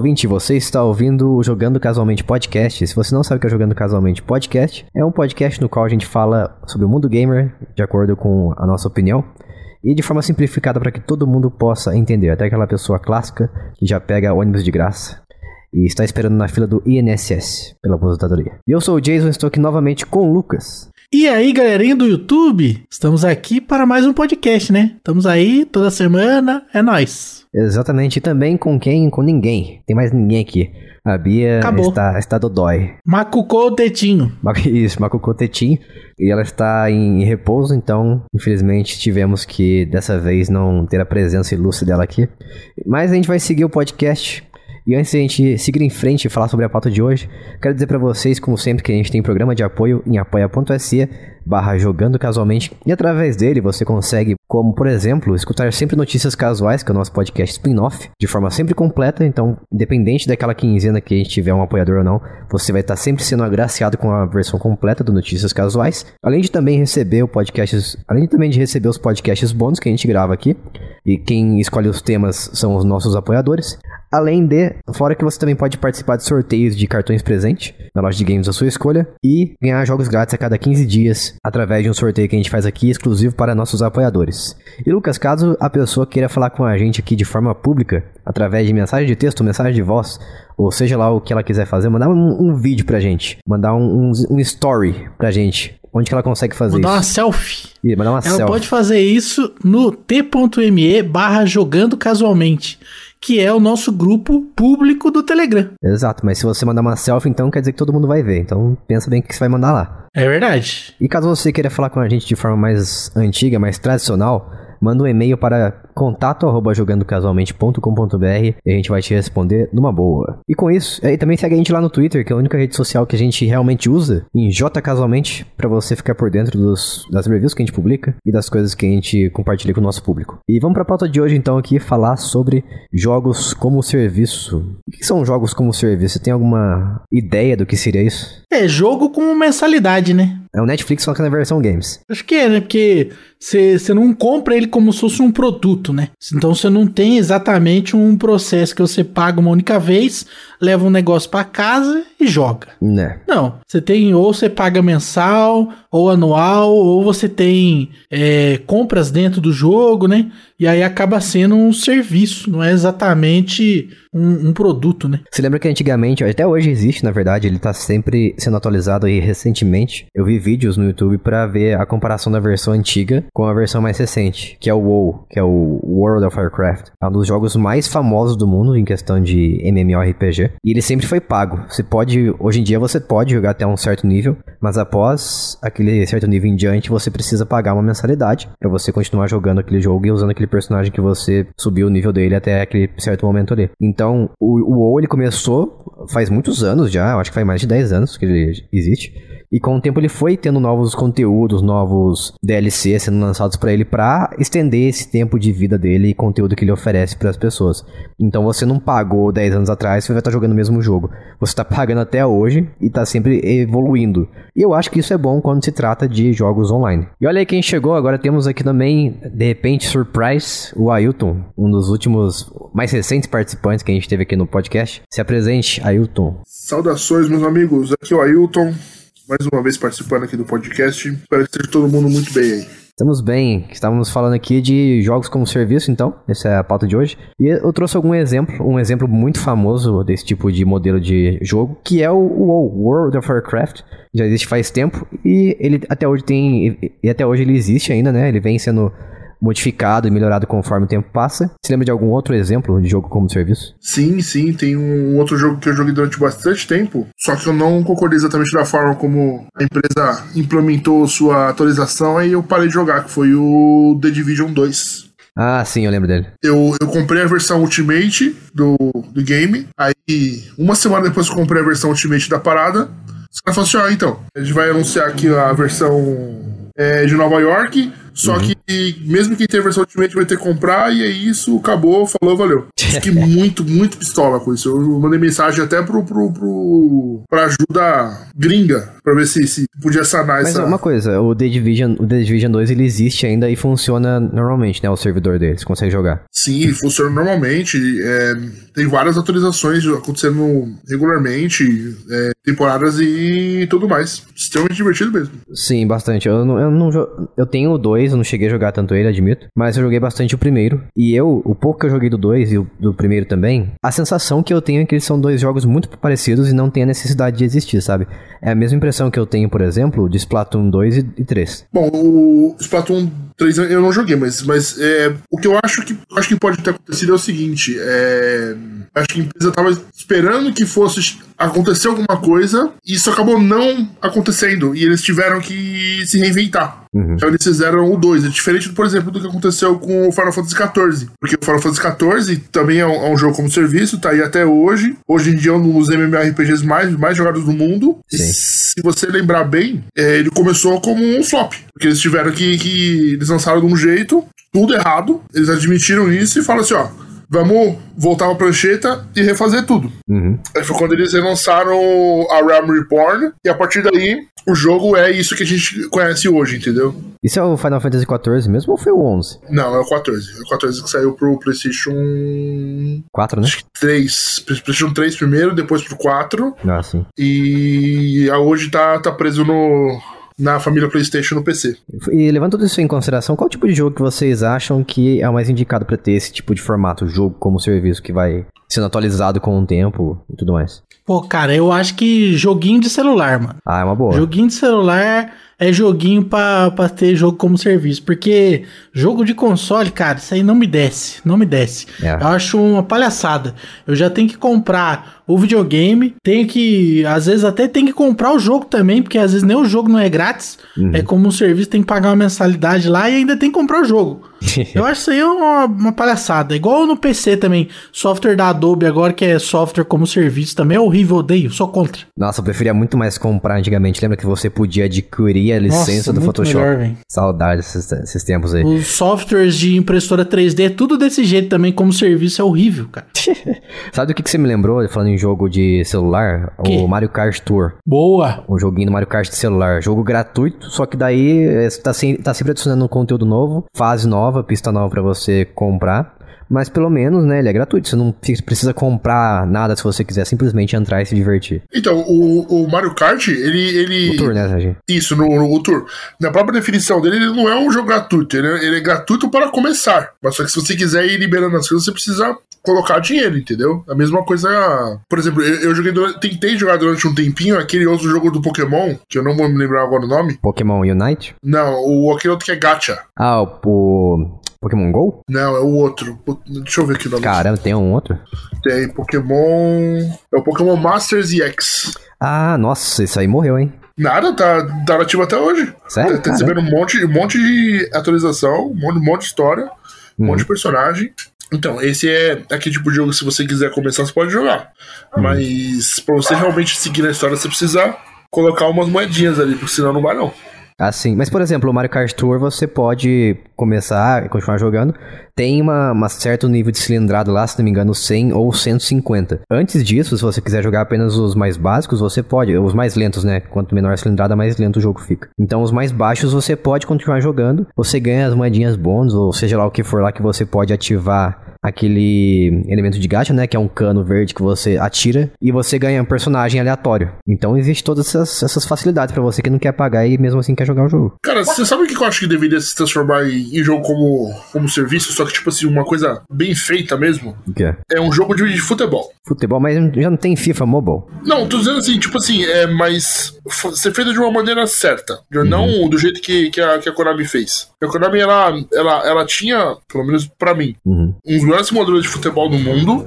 ouvinte, você está ouvindo o Jogando Casualmente Podcast. Se você não sabe o que é Jogando Casualmente Podcast, é um podcast no qual a gente fala sobre o mundo gamer, de acordo com a nossa opinião, e de forma simplificada para que todo mundo possa entender, até aquela pessoa clássica que já pega ônibus de graça e está esperando na fila do INSS pela aposentadoria. E eu sou o Jason, estou aqui novamente com o Lucas. E aí, galerinha do YouTube, estamos aqui para mais um podcast, né? Estamos aí toda semana, é nós. Exatamente, e também com quem? Com ninguém. Tem mais ninguém aqui. A Bia Acabou. está, está dodói. Macucou o tetinho. Isso, Macucô Tetinho. E ela está em repouso, então, infelizmente, tivemos que dessa vez não ter a presença ilustre dela aqui. Mas a gente vai seguir o podcast. E antes de a gente seguir em frente e falar sobre a pauta de hoje, quero dizer para vocês, como sempre, que a gente tem programa de apoio em apoia.se barra jogando casualmente e através dele você consegue, como por exemplo, escutar sempre notícias casuais, que é o nosso podcast spin-off, de forma sempre completa, então independente daquela quinzena que a gente tiver um apoiador ou não, você vai estar sempre sendo agraciado com a versão completa do Notícias Casuais, além de também receber o podcast, além também de receber os podcasts bônus que a gente grava aqui, e quem escolhe os temas são os nossos apoiadores. Além de, fora que você também pode participar de sorteios de cartões presente na loja de games da sua escolha e ganhar jogos grátis a cada 15 dias através de um sorteio que a gente faz aqui exclusivo para nossos apoiadores. E Lucas, caso a pessoa queira falar com a gente aqui de forma pública, através de mensagem de texto, mensagem de voz, ou seja lá o que ela quiser fazer, mandar um, um vídeo pra gente, mandar um, um, um story pra gente. Onde que ela consegue fazer Mandar uma isso? selfie. Ih, mandar uma Ela selfie. pode fazer isso no t.me barra jogando casualmente, que é o nosso grupo público do Telegram. Exato, mas se você mandar uma selfie, então quer dizer que todo mundo vai ver. Então pensa bem o que você vai mandar lá. É verdade. E caso você queira falar com a gente de forma mais antiga, mais tradicional, manda um e-mail para contato arroba jogandocasualmente.com.br e a gente vai te responder numa boa. E com isso, e também segue a gente lá no Twitter, que é a única rede social que a gente realmente usa, em jcasualmente, para você ficar por dentro dos, das reviews que a gente publica e das coisas que a gente compartilha com o nosso público. E vamos para a pauta de hoje então aqui falar sobre jogos como serviço. O que são jogos como serviço? Você tem alguma ideia do que seria isso? É jogo com mensalidade, né? É o Netflix só que na versão games. Acho que é, né? Porque você não compra ele como se fosse um produto, né? Então você não tem exatamente um processo que você paga uma única vez, leva um negócio pra casa e joga. Né? Não, você tem ou você paga mensal, ou anual, ou você tem é, compras dentro do jogo, né? E aí acaba sendo um serviço, não é exatamente um, um produto, né? Você lembra que antigamente, até hoje existe, na verdade, ele tá sempre sendo atualizado aí recentemente. Eu vi vídeos no YouTube pra ver a comparação da versão antiga com a versão mais recente, que é o WoW, que é o World of Warcraft. É um dos jogos mais famosos do mundo em questão de MMORPG. E ele sempre foi pago. Você pode, hoje em dia você pode jogar até um certo nível, mas após aquele certo nível em diante, você precisa pagar uma mensalidade pra você continuar jogando aquele jogo e usando aquele personagem que você subiu o nível dele até aquele certo momento ali. Então, o, o WoW ele começou faz muitos anos já, acho que faz mais de 10 anos que ele existe. E com o tempo ele foi tendo novos conteúdos, novos DLC sendo lançados pra ele pra estender esse tempo de vida dele e conteúdo que ele oferece pras pessoas. Então você não pagou 10 anos atrás, você vai estar jogando o mesmo jogo. Você tá pagando até hoje e tá sempre evoluindo. E eu acho que isso é bom quando se trata de jogos online. E olha aí quem chegou, agora temos aqui também, de repente, surprise, o Ailton, um dos últimos mais recentes participantes que a gente teve aqui no podcast. Se apresente, Ailton. Saudações, meus amigos. Aqui é o Ailton, mais uma vez participando aqui do podcast. Espero que esteja todo mundo muito bem aí. Estamos bem, estávamos falando aqui de jogos como serviço, então, essa é a pauta de hoje. E eu trouxe algum exemplo, um exemplo muito famoso desse tipo de modelo de jogo, que é o WoW, World of Warcraft. Já existe faz tempo e ele até hoje tem, e até hoje ele existe ainda, né? Ele vem sendo modificado e melhorado conforme o tempo passa. Você lembra de algum outro exemplo de jogo como serviço? Sim, sim, tem um outro jogo que eu joguei durante bastante tempo, só que eu não concordei exatamente da forma como a empresa implementou sua atualização, aí eu parei de jogar, que foi o The Division 2. Ah, sim, eu lembro dele. Eu, eu comprei a versão Ultimate do, do game, aí uma semana depois que eu comprei a versão Ultimate da parada, os caras falaram assim, ó, então, a gente vai anunciar aqui a versão é, de Nova York, só que mesmo quem tem a versão Ultimate vai ter que comprar, e é isso, acabou, falou, valeu. Fiquei muito, muito pistola com isso. Eu mandei mensagem até pro, pro, pro pra ajuda gringa, pra ver se, se podia sanar Mas essa. uma coisa, o The Division, o The Division 2 ele existe ainda e funciona normalmente, né? O servidor deles, consegue jogar. Sim, funciona normalmente. é, tem várias atualizações acontecendo regularmente, é, temporadas e tudo mais. Extremamente divertido mesmo. Sim, bastante. Eu, não, eu, não eu tenho o 2, eu não cheguei a jogar tanto ele, admito. Mas eu joguei bastante o primeiro. E eu, o pouco que eu joguei do 2 e o, do primeiro também, a sensação que eu tenho é que eles são dois jogos muito parecidos e não tem a necessidade de existir, sabe? É a mesma impressão que eu tenho, por exemplo, de Splatoon 2 e, e 3. Bom, o Splatoon 3 eu não joguei, mas, mas é, o que eu acho que acho que pode ter acontecido é o seguinte: é, acho que a empresa estava esperando que fosse acontecer alguma coisa e isso acabou não acontecendo e eles tiveram que se reinventar. Uhum. Então eles fizeram o 2. É diferente, por exemplo, do que aconteceu com o Final Fantasy XIV. Porque o Final Fantasy XIV também é um, é um jogo como serviço, tá aí até hoje. Hoje em dia é um dos MMORPGs mais, mais jogados do mundo. Se você lembrar bem, é, ele começou como um flop. Porque eles tiveram que, que. Eles lançaram de um jeito, tudo errado. Eles admitiram isso e falaram assim: ó. Vamos voltar pra prancheta e refazer tudo. Uhum. Aí foi quando eles relançaram a Realm Reborn, e a partir daí o jogo é isso que a gente conhece hoje, entendeu? Isso é o Final Fantasy XIV mesmo ou foi o 11? Não, é o 14. É o 14 que saiu pro PlayStation 4, né? 3. PlayStation 3 primeiro, depois pro 4. Ah, sim. E hoje tá, tá preso no, na família PlayStation no PC. E levando tudo isso em consideração, qual tipo de jogo que vocês acham que é o mais indicado pra ter esse tipo de formato, jogo como serviço que vai sendo atualizado com o tempo e tudo mais? Pô, cara, eu acho que joguinho de celular, mano. Ah, é uma boa. Joguinho de celular é joguinho pra, pra ter jogo como serviço. Porque jogo de console, cara, isso aí não me desce. Não me desce. É. Eu acho uma palhaçada. Eu já tenho que comprar o videogame, tenho que. Às vezes até tenho que comprar o jogo também, porque às vezes nem o jogo não é grátis. É como um serviço, tem que pagar uma mensalidade lá e ainda tem que comprar o jogo. Eu acho isso aí uma, uma palhaçada. Igual no PC também. Software da Adobe agora, que é software como serviço, também é horrível, odeio, sou contra. Nossa, eu preferia muito mais comprar antigamente. Lembra que você podia adquirir a licença Nossa, do Photoshop? melhor, velho. Saudades desses, desses tempos aí. Os softwares de impressora 3D, tudo desse jeito também, como serviço, é horrível, cara. Sabe do que, que você me lembrou, falando em jogo de celular? Que? O Mario Kart Tour. Boa! Um joguinho do Mario Kart de celular. Jogo gratuito, só que daí é, tá, sem, tá sempre adicionando conteúdo novo, fase nova, pista nova pra você comprar. Mas pelo menos, né, ele é gratuito. Você não precisa comprar nada se você quiser simplesmente entrar e se divertir. Então, o, o Mario Kart, ele. ele... O tour, né, Serginho? Isso, no, no o Tour. Na própria definição dele, ele não é um jogo gratuito. Ele é, ele é gratuito para começar. Mas só que se você quiser ir liberando as coisas, você precisa colocar dinheiro, entendeu? A mesma coisa. Por exemplo, eu, eu joguei durante- tentei jogar durante um tempinho aquele outro jogo do Pokémon, que eu não vou me lembrar agora o nome. Pokémon Unite? Não, o, aquele outro que é Gacha. Ah, o Pokémon GO? Não, é o outro. Deixa eu ver aqui o nome. Caramba, tem um outro? Tem Pokémon. É o Pokémon Masters EX. Ah, nossa, isso aí morreu, hein? Nada, tá, tá nativo até hoje. Sério? Tá, tá recebendo um monte, um monte de atualização, um monte, um monte de história, um Uhum. monte de personagem. Então, esse é aquele tipo de jogo, se você quiser começar, você pode jogar. Uhum. Mas pra você realmente seguir na história, você precisa colocar umas moedinhas ali, porque senão não vai não. Ah, sim. Mas, por exemplo, o Mario Kart Tour você pode começar e continuar jogando. Tem uma, uma certo nível de cilindrada lá, se não me engano, 100 ou 150. Antes disso, se você quiser jogar apenas os mais básicos, você pode. Os mais lentos, né? Quanto menor a cilindrada, mais lento o jogo fica. Então, os mais baixos você pode continuar jogando. Você ganha as moedinhas bônus, ou seja lá o que for lá que você pode ativar aquele elemento de gacha, né? Que é um cano verde que você atira e você ganha um personagem aleatório. Então existe todas essas, essas facilidades pra você que não quer pagar e mesmo assim quer jogar o jogo. Cara, você sabe o que eu acho que deveria se transformar em, em jogo como, como serviço? Só que, tipo assim, uma coisa bem feita mesmo. O que é? Um jogo de, futebol. Futebol, mas já não tem FIFA Mobile. Não, tô dizendo assim, tipo assim, é mais. ser feito de uma maneira certa. Não do jeito que, que, a, que a Konami fez. A Konami, ela, ela, ela tinha, pelo menos pra mim, Uhum. um dos melhores simuladores de futebol do mundo.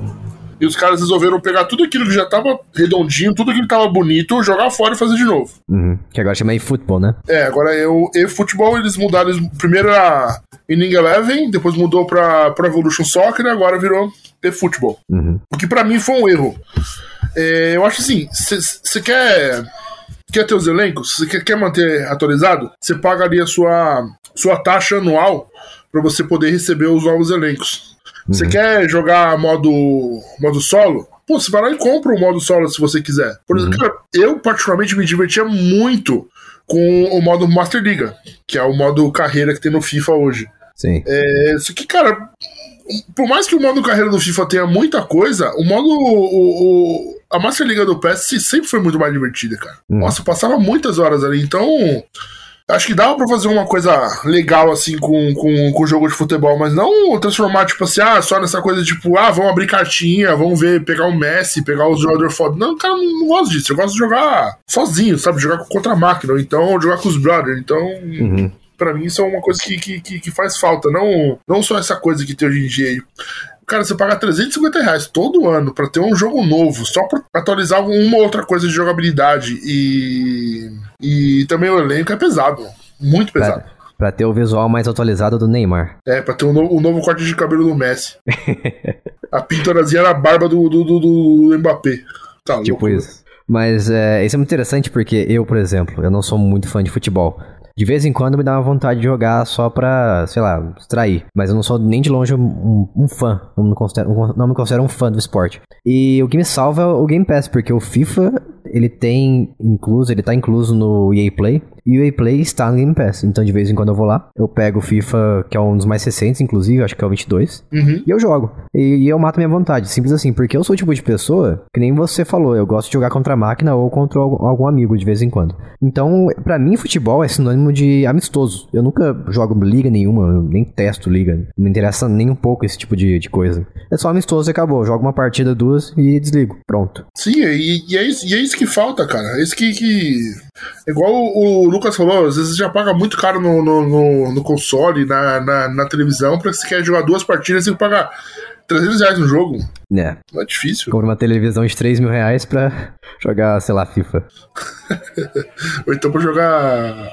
E os caras resolveram pegar tudo aquilo que já tava redondinho, tudo aquilo que tava bonito, jogar fora e fazer de novo. Uhum. Que agora chama eFootball, né? É, agora eu, e futebol eles mudaram. Primeiro era Inning Eleven, depois mudou pra, pra Evolution Soccer e agora virou eFootball. Uhum. O que pra mim foi um erro. É, eu acho assim, você quer quer ter os elencos, você quer, quer manter atualizado, você paga ali a sua, sua taxa anual para você poder receber os novos elencos. Você quer jogar modo, modo solo? Pô, você vai lá e compra o modo solo se você quiser. Por exemplo, cara, eu particularmente me divertia muito com o modo Master Liga, que é o modo carreira que tem no FIFA hoje. Sim. É, isso que, cara, por mais que o modo carreira do FIFA tenha muita coisa, o modo. O, o- a Master Liga do PS sempre foi muito mais divertida, cara. Hum. Nossa, eu passava muitas horas ali, então. Acho que dava pra fazer uma coisa legal assim com, com, com o jogo de futebol, mas não transformar, tipo assim, ah, só nessa coisa tipo, ah, vamos abrir cartinha, vamos ver, pegar o Messi, pegar os jogadores foda. Não, cara, eu não gosto disso. Eu gosto de jogar sozinho, sabe? Jogar contra a máquina, ou então jogar com os brothers. Então, Uhum. Pra mim isso é uma coisa que, que, que, faz falta. Não, não só essa coisa que tem hoje em dia. Cara, você paga 350 reais todo ano pra ter um jogo novo, só pra atualizar uma outra coisa de jogabilidade. E. E também o elenco é pesado. Muito pesado. Pra, pra ter o visual mais atualizado do Neymar. É, pra ter um novo, um novo corte de cabelo do Messi. A pintorazinha na barba do, do, do, do Mbappé. Tá Tipo louco. isso. Mas é, isso é muito interessante porque eu, por exemplo, eu não sou muito fã de futebol. De vez em quando me dá uma vontade de jogar só pra, sei lá, distrair. Mas eu não sou nem de longe um, um fã. Não me, considero, não me considero um fã do esporte. E o que me salva é o Game Pass, porque o FIFA, ele tem incluso, ele tá incluso no EA Play. E o EA Play está no Game Pass. Então de vez em quando eu vou lá, eu pego o FIFA, que é um dos mais recentes, inclusive, acho que é o 22. Uhum. E eu jogo. E, e eu mato minha vontade. Simples assim. Porque eu sou o tipo de pessoa que nem você falou. Eu gosto de jogar contra a máquina ou contra algum, algum amigo de vez em quando. Então, pra mim, futebol é sinônimo de amistoso. Eu nunca jogo liga nenhuma, eu nem testo liga. Não me interessa nem um pouco esse tipo de, de coisa. É só amistoso e acabou. Eu jogo uma partida, duas e desligo. Pronto. Sim, e, e é isso, e é isso que falta, cara. É isso que. que... Igual o Lucas falou, às vezes você já paga muito caro no, no, no, no console, na, na, na televisão, pra se quer jogar duas partidas, que pagar 300 reais no jogo. Né. Não é difícil. Compro uma televisão de 3 mil reais pra jogar, sei lá, FIFA. Ou então pra jogar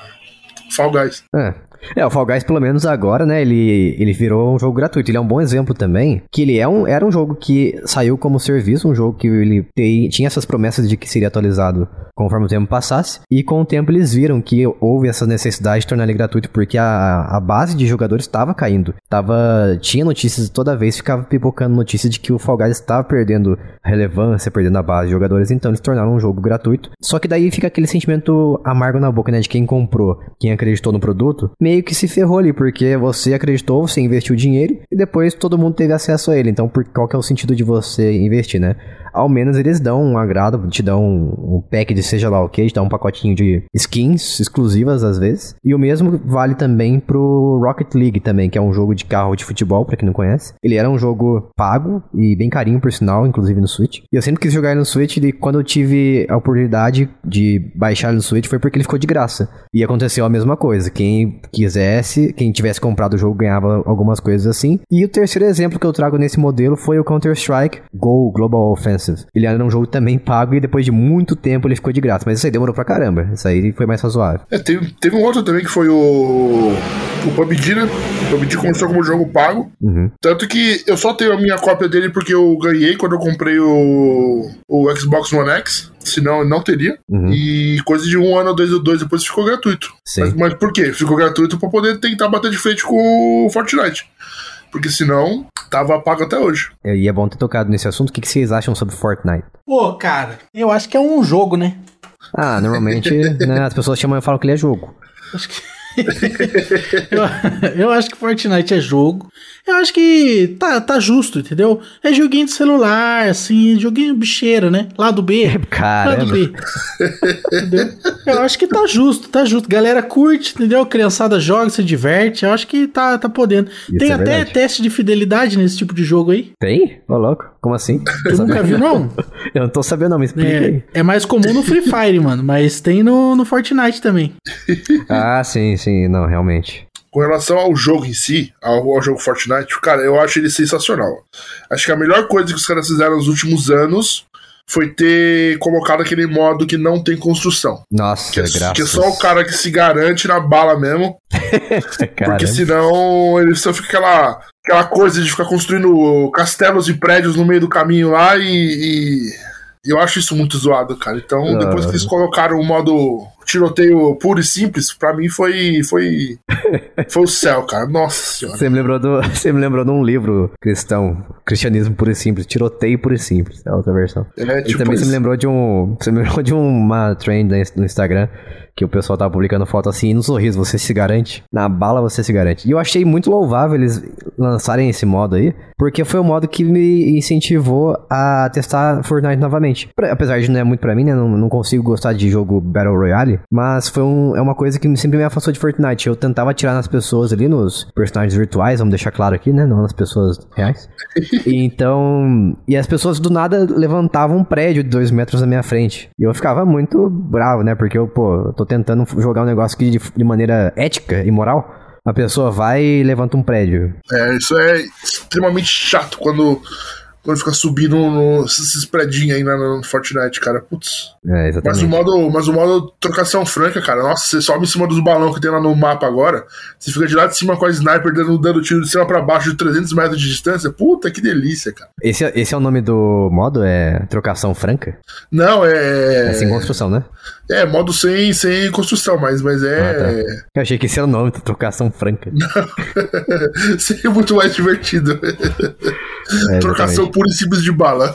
Fall Guys. É. É, o Fall Guys, pelo menos agora, né, ele, ele virou um jogo gratuito. Ele é um bom exemplo também, que ele é um, era um jogo que saiu como serviço, um jogo que ele tem- tinha essas promessas de que seria atualizado conforme o tempo passasse, e com o tempo eles viram que houve essa necessidade de tornar ele gratuito, porque a, a base de jogadores estava caindo. Tava, tinha notícias, toda vez ficava pipocando notícias de que o Fall Guys estava perdendo relevância, perdendo a base de jogadores, então eles tornaram um jogo gratuito. Só que daí fica aquele sentimento amargo na boca, né, de quem comprou, quem acreditou no produto, meio que se ferrou ali, porque você acreditou, você investiu dinheiro e depois todo mundo teve acesso a ele. Então, por, qual que é o sentido de você investir, né? Ao menos eles dão um agrado, te dão um, pack de seja lá o que, te dão um pacotinho de skins exclusivas às vezes. E o mesmo vale também pro Rocket League também, que é um jogo de carro de futebol, pra quem não conhece. Ele era um jogo pago e bem carinho por sinal, inclusive no Switch. E eu sempre quis jogar ele no Switch e quando eu tive a oportunidade de baixar ele no Switch foi porque ele ficou de graça. E aconteceu a mesma coisa. Quem quisesse, quem tivesse comprado o jogo ganhava algumas coisas assim. E o terceiro exemplo que eu trago nesse modelo foi o Counter-Strike Go Global Offensive. Ele era um jogo também pago e depois de muito tempo ele ficou de graça. Mas isso aí demorou pra caramba. Isso aí foi mais razoável. É, teve, teve um outro também que foi o. O PUBG, né? O PUBG começou como jogo pago. Uhum. Tanto que eu só tenho a minha cópia dele porque eu ganhei quando eu comprei o, o Xbox One X. Senão eu não teria. Uhum. E coisa de um ano ou dois, dois depois ficou gratuito. Mas, mas por quê? Ficou gratuito pra poder tentar bater de frente com o Fortnite. Porque senão, tava pago até hoje. E é bom ter tocado nesse assunto. O que que vocês acham sobre Fortnite? Pô, cara, eu acho que é um jogo, né? Ah, normalmente né, as pessoas chamam e falam que ele é jogo. Acho que. eu, eu acho que Fortnite é jogo. Eu acho que tá, tá justo, entendeu? É joguinho de celular, assim, joguinho bicheira, né? Lado B. Lado Caramba. B. entendeu? Eu acho que tá justo, tá justo. Galera curte, entendeu? Criançada joga, se diverte. Eu acho que tá, tá podendo. Isso Tem é até verdade. teste de fidelidade nesse tipo de jogo aí. Tem? Ô, louco. Como assim? Tu nunca viu, não? Eu não tô sabendo, não. Me explica aí. É, é mais comum no Free Fire, mano, mas tem no, no Fortnite também. Ah, sim, sim. Não, realmente. Com relação ao jogo em si, ao, ao jogo Fortnite, cara, eu acho ele sensacional. Acho que a melhor coisa que os caras fizeram nos últimos anos foi ter colocado aquele modo que não tem construção. Nossa, Que é, graças. que é só o cara que se garante na bala mesmo. Porque senão ele só fica aquela, aquela coisa de ficar construindo castelos e prédios no meio do caminho lá e. e Eu acho isso muito zoado, cara. Então, Ah. depois que eles colocaram o modo tiroteio puro e simples, pra mim foi. Foi, foi o céu, cara. Nossa senhora. Você me lembrou do, você me lembrou de um livro cristão, Cristianismo puro e simples, tiroteio puro e simples, é outra versão. É, e tipo também você me isso. lembrou de um, você me lembrou de uma trend no Instagram que o pessoal tava publicando foto assim, no sorriso você se garante, na bala você se garante. E eu achei muito louvável eles lançarem esse modo aí, porque foi o modo que me incentivou a testar Fortnite novamente. Apesar de não é muito pra mim, né, não, não consigo gostar de jogo Battle Royale, mas foi um, é uma coisa que sempre me afastou de Fortnite. Eu tentava atirar nas pessoas ali, nos personagens virtuais, vamos deixar claro aqui, né, não nas pessoas reais. E então, e as pessoas do nada levantavam um prédio de dois metros na minha frente. E eu ficava muito bravo, né? Porque eu, pô, tô tentando jogar um negócio aqui de, de maneira ética e moral. A pessoa vai e levanta um prédio. É, isso é extremamente chato quando, quando fica subindo no, esses predinhos aí na- no Fortnite, cara. Putz. É, Mas o exatamente. modo, mas o modo trocação franca, cara. Nossa, você sobe em cima dos balões que tem lá no mapa agora. Você fica de lá de cima com a sniper dando, dando tiro de cima pra baixo de 300 metros de distância. Puta, que delícia, cara. Esse, é- esse é o nome do modo? É trocação franca? Não, é. É sem construção, né? É, modo sem, sem construção, mas, mas é. Eu achei que esse era o nome, trocação franca. Seria muito mais divertido. É, Trocação pura e simples de bala.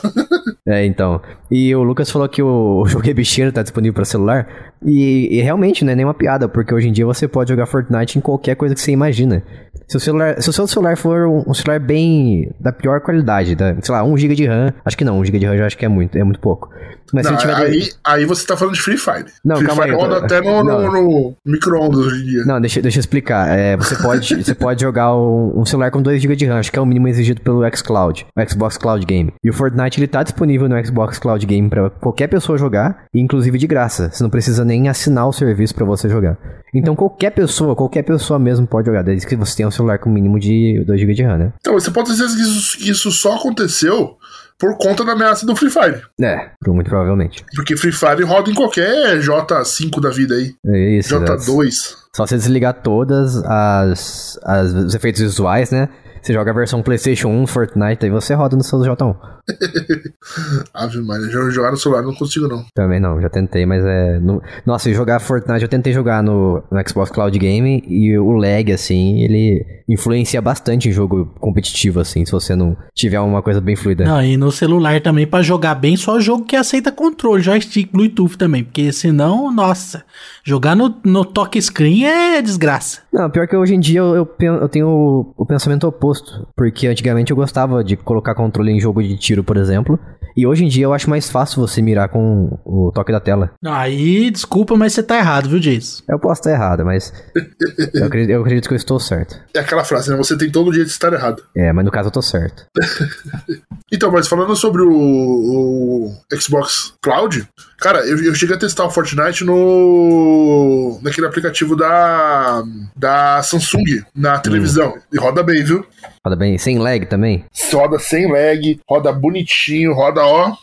É, então. E o Lucas falou que o, jogo é bicheiro, tá disponível pra celular. E, e realmente não é nenhuma piada, porque hoje em dia você pode jogar Fortnite em qualquer coisa que você imagina. Se o, celular, se o seu celular for um, um celular bem da pior qualidade, da, sei lá, 1 GB de RAM, acho que não, 1 GB de RAM eu acho que é muito, é muito pouco. Mas Não, se tiver. aí, aí você tá falando de Free Fire. Não, Free Fire aí, eu tô- roda até no, no, no micro-ondas hoje em dia. Não, deixa, deixa eu explicar. É, você, pode, você pode jogar um, um celular com 2 GB de RAM, acho que é o mínimo exigido pelo xCloud, o Xbox Cloud Game. E o Fortnite ele tá disponível no Xbox Cloud Game pra qualquer pessoa jogar, inclusive de graça. Você não precisa nem assinar o serviço pra você jogar. Então qualquer pessoa, qualquer pessoa mesmo pode jogar, desde que você tenha um celular com mínimo de 2 GB de RAM, né? Então, você pode certeza que isso, isso só aconteceu por conta da ameaça do Free Fire. É, muito provavelmente. Porque Free Fire roda em qualquer J5 da vida aí. É isso. né? J2. Só você desligar todas as, as os efeitos visuais, né? Você joga a versão PlayStation 1 Fortnite, aí você roda no seu J1. Ave Maria, jo- jogar no celular não consigo não. Também não, já tentei, mas é. no- Nossa, jogar Fortnite eu tentei jogar no, no Xbox Cloud Game e o lag, assim, ele influencia bastante em jogo competitivo, assim, se você não tiver uma coisa bem fluida. Não, e no celular também, pra jogar bem, só jogo que aceita controle, joystick, Bluetooth também. Porque senão, nossa, jogar no, no toque screen é desgraça. Não, pior que hoje em dia eu, eu, eu tenho o, o pensamento oposto. Porque antigamente eu gostava de colocar controle em jogo de tiro, por exemplo. E hoje em dia eu acho mais fácil você mirar com o toque da tela. Não, aí, desculpa, mas você tá errado, viu, Jason? Eu posso estar errado, mas eu acredito, eu acredito que eu estou certo. É aquela frase, né? Você tem todo o direito de estar errado. É, mas no caso eu tô certo. Então, mas falando sobre o, o Xbox Cloud, cara, eu, eu cheguei a testar o Fortnite no naquele aplicativo da da Samsung na televisão. E roda bem, viu? Roda bem, sem lag também. Roda sem lag, roda bonitinho, roda ó.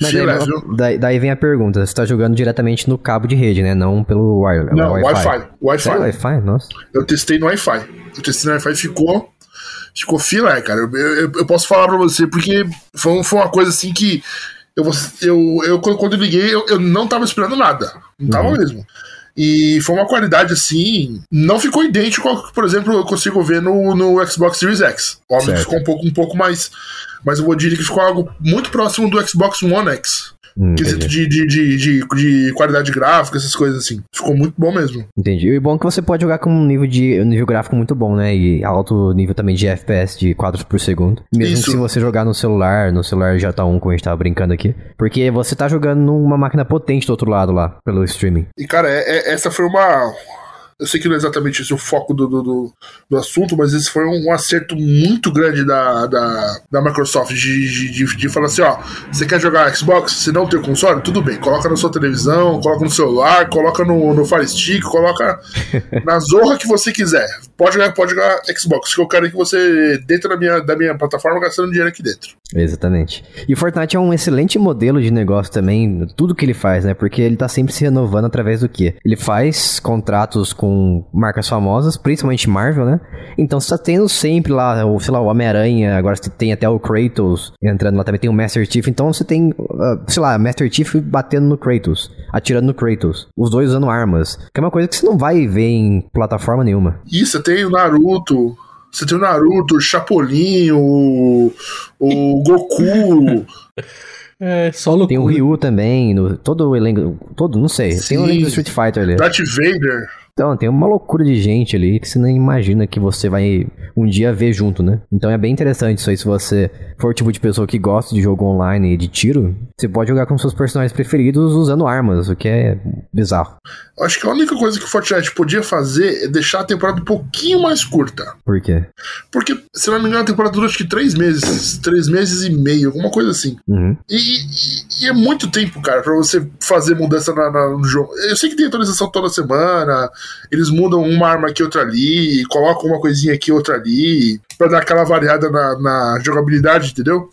Mas daí, viu? daí, daí vem a pergunta: você tá jogando diretamente no cabo de rede, né? Não pelo wire, Não, Wi-Fi. Wi-Fi. Wi-Fi. Sério, Wi-Fi? Nossa. Eu testei no Wi-Fi. Eu testei no Wi-Fi e ficou. Ficou filé, cara. Eu, eu, eu posso falar pra você, porque foi, foi uma coisa assim que. Eu, eu, eu quando, eu liguei, eu, eu não tava esperando nada. Não tava mesmo. E foi uma qualidade assim. Não ficou idêntico ao que, por exemplo, eu consigo ver no, no Xbox Series X. Óbvio Certo. que ficou um pouco, um pouco mais. Mas eu vou dizer que ficou algo muito próximo do Xbox One X. Hum, Quesito de, de, de, de, de qualidade gráfica, essas coisas assim. Ficou muito bom mesmo. entendi. E o bom é que você pode jogar com um nível, de, um nível gráfico muito bom, né? E alto nível também de FPS, de quadros por segundo. Mesmo Isso. se você jogar no celular, no celular J1, como a gente tava brincando aqui. Porque você tá jogando numa máquina potente do outro lado lá, pelo streaming. E, cara, é- é- essa foi uma. Eu sei que não é exatamente esse o foco do, do, do, assunto, mas esse foi um, acerto muito grande da, da, da Microsoft de, de, de, falar assim: ó, você quer jogar Xbox? Você não tem o console? Tudo bem, coloca na sua televisão, coloca no celular, coloca no, no Fire Stick, coloca na zorra que você quiser. Pode jogar, pode jogar Xbox, que eu quero que você, dentro da minha, da minha plataforma, gastando dinheiro aqui dentro. Exatamente. E o Fortnite é um excelente modelo de negócio também, tudo que ele faz, né? Porque ele tá sempre se renovando através do quê? Ele faz contratos com com marcas famosas, principalmente Marvel, né? Então você tá tendo sempre lá, o, sei lá, o Homem-Aranha, agora você tem até o Kratos entrando lá também, tem o Master Chief, então você tem, uh, sei lá, Master Chief batendo no Kratos, atirando no Kratos, os dois usando armas, que é uma coisa que você não vai ver em plataforma nenhuma. Isso, tem o Naruto, você tem o Naruto, o Chapolin, o, o Goku. É, só loucura. Tem o Ryu também, no, todo o elenco, todo, não sei, tem o Sim. elenco do Street Fighter ali. Darth Vader. Então, tem uma loucura de gente ali que você nem imagina que você vai um dia ver junto, né? Então é bem interessante isso aí. Se você for o tipo de pessoa que gosta de jogo online e de tiro, você pode jogar com seus personagens preferidos usando armas, o que é bizarro. Acho que a única coisa que o Fortnite podia fazer é deixar a temporada um pouquinho mais curta. Por quê? Porque, se não me engano, a temporada dura acho que três meses. Três meses e meio, alguma coisa assim. Uhum. E, e- e é muito tempo, cara, pra você fazer mudança na- na- no jogo. Eu sei que tem atualização toda semana, eles mudam uma arma aqui, outra ali, colocam uma coisinha aqui, outra ali, pra dar aquela variada na, na jogabilidade, entendeu?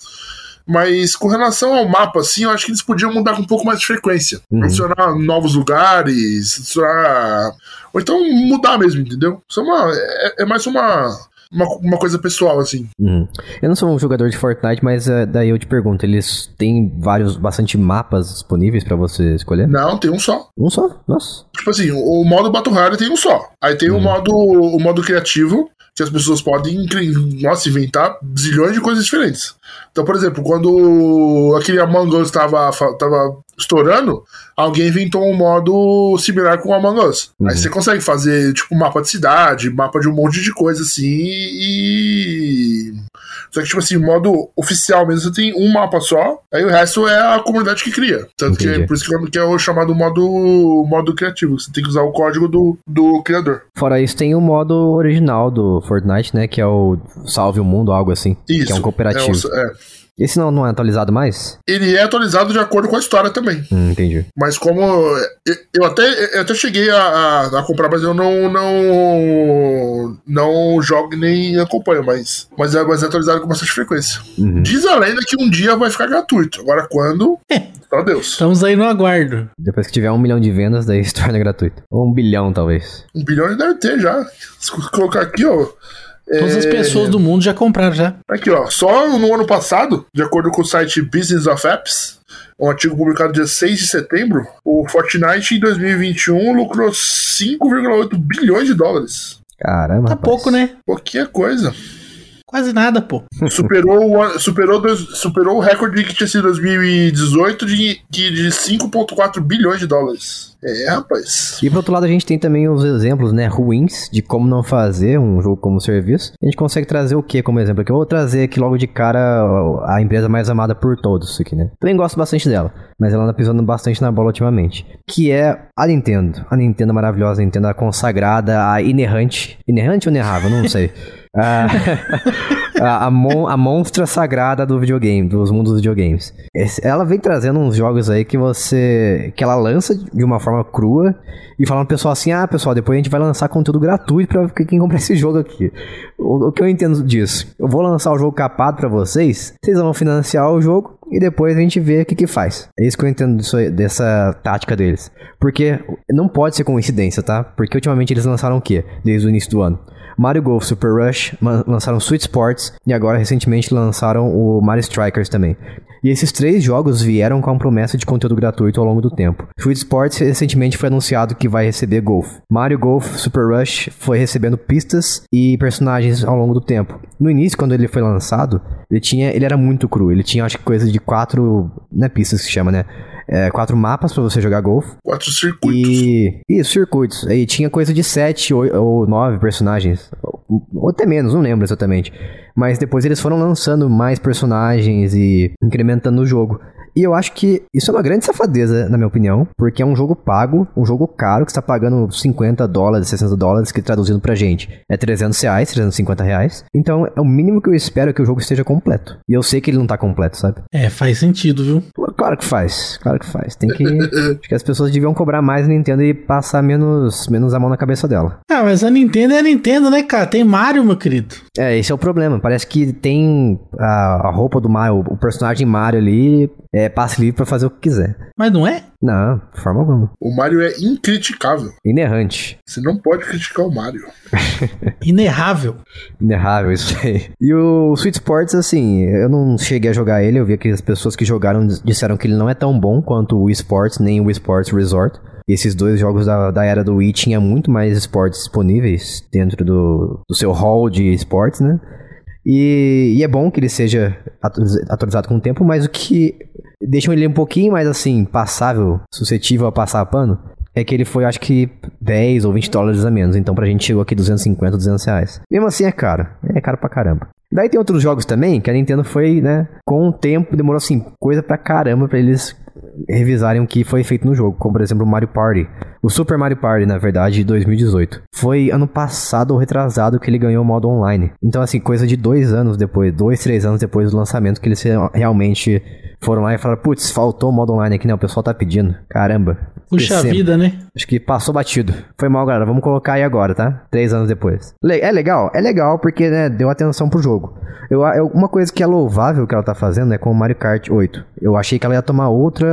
Mas com relação ao mapa, assim, eu acho que eles podiam mudar com um pouco mais de frequência. Uhum. Adicionar novos lugares, adicionar. Ou então mudar mesmo, entendeu? Isso é, uma, é, é mais uma, uma, uma coisa pessoal, assim. Uhum. Eu não sou um jogador de Fortnite, mas eh, daí eu te pergunto, eles têm vários, bastante mapas disponíveis pra você escolher? Não, tem um só. Um só? Nossa. Tipo assim, o, modo Battle Royale tem um só. Aí tem o modo o modo criativo, que as pessoas podem nossa, inventar zilhões de coisas diferentes. Então, por exemplo, quando aquele Among Us tava, fa- tava estourando, alguém inventou um modo similar com o Among Us. Uhum. Aí você consegue fazer, tipo, mapa de cidade, mapa de um monte de coisa assim e. Só que, tipo assim, modo oficial mesmo, você tem um mapa só, aí o resto é a comunidade que cria. Tanto que Entendi. é por isso que é o chamado modo, modo criativo. Você tem que usar o código do, do criador. Fora isso, tem o modo original do Fortnite, né? Que é o Salve o Mundo, algo assim. Isso. Que é um cooperativo. É, o- é. Esse não, não é atualizado mais? Ele é atualizado de acordo com a história também. Hum, entendi. Mas como. Eu, eu até, eu até cheguei a, a- a comprar, mas eu não. Não, não jogo nem acompanho, mas, mas, é, mas é atualizado com bastante frequência. Uhum. Diz a lenda que um dia vai ficar gratuito. Agora quando? Só Deus. Estamos aí no aguardo. Depois que tiver um milhão de vendas, daí se torna gratuito. Ou um bilhão, talvez. Um bilhão ele deve ter já. Se colocar aqui, ó. Todas as é, pessoas do mundo já compraram já. Aqui, ó. Só no ano passado, de acordo com o site Business of Apps, um artigo publicado dia 6 de setembro, o Fortnite em 2021 lucrou 5,8 bilhões de dólares. Caramba. Tá rapaz. pouco, né? Pouquinha coisa. Quase nada, pô. Superou, superou, superou o recorde que tinha sido 2018 de, que de 5,4 bilhões de dólares. É, rapaz. E por outro lado, a gente tem também os exemplos, né, ruins de como não fazer um jogo como serviço. A gente consegue trazer o que como exemplo aqui? Eu vou trazer aqui logo de cara a empresa mais amada por todos aqui, né? Também gosto bastante dela, mas ela anda pisando bastante na bola ultimamente. Que é a Nintendo. A Nintendo maravilhosa, a Nintendo a consagrada, a inerrante. Inerrante ou inerrável? Não sei. a, a, a, mon- a monstra sagrada do videogame, dos mundos dos videogames. Ela vem trazendo uns jogos aí que você. que ela lança de uma forma crua e falando pro pessoal assim: ah, pessoal, depois a gente vai lançar conteúdo gratuito pra quem comprar esse jogo aqui. O, o que eu entendo disso? Eu vou lançar o jogo capado pra vocês, vocês vão financiar o jogo e depois a gente vê o que que faz. É isso que eu entendo disso dessa tática deles. Porque não pode ser coincidência, tá? Porque ultimamente eles lançaram o quê? Desde o início do ano. Mario Golf Super Rush, lançaram Sweet Sports e agora recentemente lançaram o Mario Strikers também. E esses três jogos vieram com a promessa de conteúdo gratuito ao longo do tempo. Sweet Sports recentemente foi anunciado que vai receber Golf. Mario Golf Super Rush foi recebendo pistas e personagens ao longo do tempo. No início, quando ele foi lançado, ele tinha, ele era muito cru. Ele tinha acho que coisa de quatro, não é pistas que se chama, né? É, quatro mapas pra você jogar golfe. Quatro circuitos. E. Isso, circuitos. Aí tinha coisa de 7 ou, ou 9 personagens. Ou, ou até menos, não lembro exatamente. Mas depois eles foram lançando mais personagens e incrementando o jogo. E eu acho que isso é uma grande safadeza, na minha opinião, porque é um jogo pago, um jogo caro, que você tá pagando 50 dólares, 60 dólares, que traduzindo pra gente é 300 reais, 350 reais. Então é o mínimo que eu espero que o jogo esteja completo. E eu sei que ele não tá completo, sabe? É, faz sentido, viu? Claro que faz, claro que faz. Tem que. acho que as pessoas deviam cobrar mais a Nintendo e passar menos, menos a mão na cabeça dela. Ah, mas a Nintendo é a Nintendo, né, cara? Tem Mario, meu querido. É, esse é o problema. Parece que tem a, a roupa do Mario, o personagem Mario ali, é, passe livre pra fazer o que quiser. Mas não é? Não, de forma alguma. O Mario é incriticável. Inerrante. Você não pode criticar o Mario. Inerrável. Inerrável, isso aí. E o Sweet Sports, assim, eu não cheguei a jogar ele, eu vi que as pessoas que jogaram disseram que ele não é tão bom quanto o Wii Sports, nem o Wii Sports Resort. Esses dois jogos da, da era do Wii tinha muito mais esportes disponíveis dentro do, do seu hall de esportes, né? E, e, é bom que ele seja atualizado com o tempo, mas o que deixa ele um pouquinho mais assim, passável, suscetível a passar pano, é que ele foi, acho que, 10 ou 20 dólares a menos. Então pra gente chegou aqui 250, 200 reais. Mesmo assim é caro. É caro pra caramba. Daí tem outros jogos também que a Nintendo foi, né, com o tempo, demorou assim, coisa pra caramba pra eles revisarem o que foi feito no jogo, como por exemplo o Mario Party. O Super Mario Party, na verdade, de 2018. Foi ano passado ou retrasado que ele ganhou o modo online. Então, assim, coisa de dois anos depois, dois, três anos depois do lançamento, que eles realmente foram lá e falaram: putz, faltou o modo online aqui, né? O pessoal tá pedindo. Caramba. Puxa vida, né? Acho que passou batido. Foi mal, galera. Vamos colocar aí agora, tá? Três anos depois. É legal? É legal porque, né, deu atenção pro jogo. Eu, eu, uma coisa que é louvável que ela tá fazendo é com o Mario Kart 8. Eu achei que ela ia tomar outra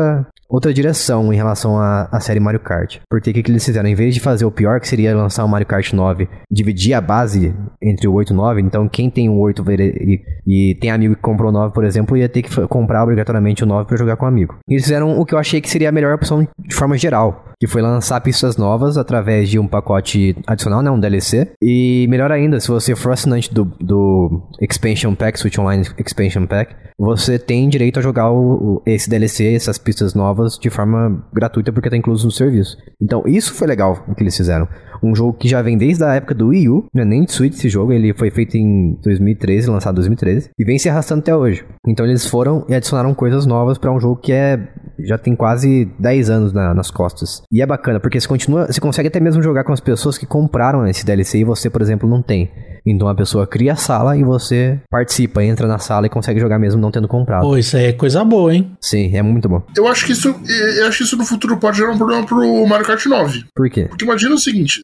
outra direção em relação à, série Mario Kart. Porque o que, que, eles fizeram? Em vez de fazer o pior, que seria lançar o Mario Kart 9, dividir a base entre o 8 e o 9, então quem tem o 8 e, e tem amigo que comprou o 9, por exemplo, ia ter que comprar obrigatoriamente o 9 para jogar com um amigo. Eles fizeram o que eu achei que seria a melhor opção de forma geral que foi lançar pistas novas através de um pacote adicional, né, um DLC. E melhor ainda, se você for assinante do, do Expansion Pack, Switch Online Expansion Pack, você tem direito a jogar o, esse DLC, essas pistas novas, de forma gratuita, porque está incluso no serviço. Então, isso foi legal o que eles fizeram. Um jogo que já vem desde a época do Wii U, não é nem de Switch esse jogo, ele foi feito em 2013, lançado em 2013, e vem se arrastando até hoje. Então eles foram e adicionaram coisas novas para um jogo que é já tem quase 10 anos na, nas costas. E é bacana, porque você continua, você consegue até mesmo jogar com as pessoas que compraram esse DLC e você, por exemplo, não tem. Então a pessoa cria a sala e você participa, entra na sala e consegue jogar mesmo não tendo comprado. Pô, isso aí é coisa boa, hein? Sim, é muito bom. Eu acho que isso, eu acho que isso no futuro pode gerar um problema pro Mario Kart 9. Por quê? Porque imagina o seguinte,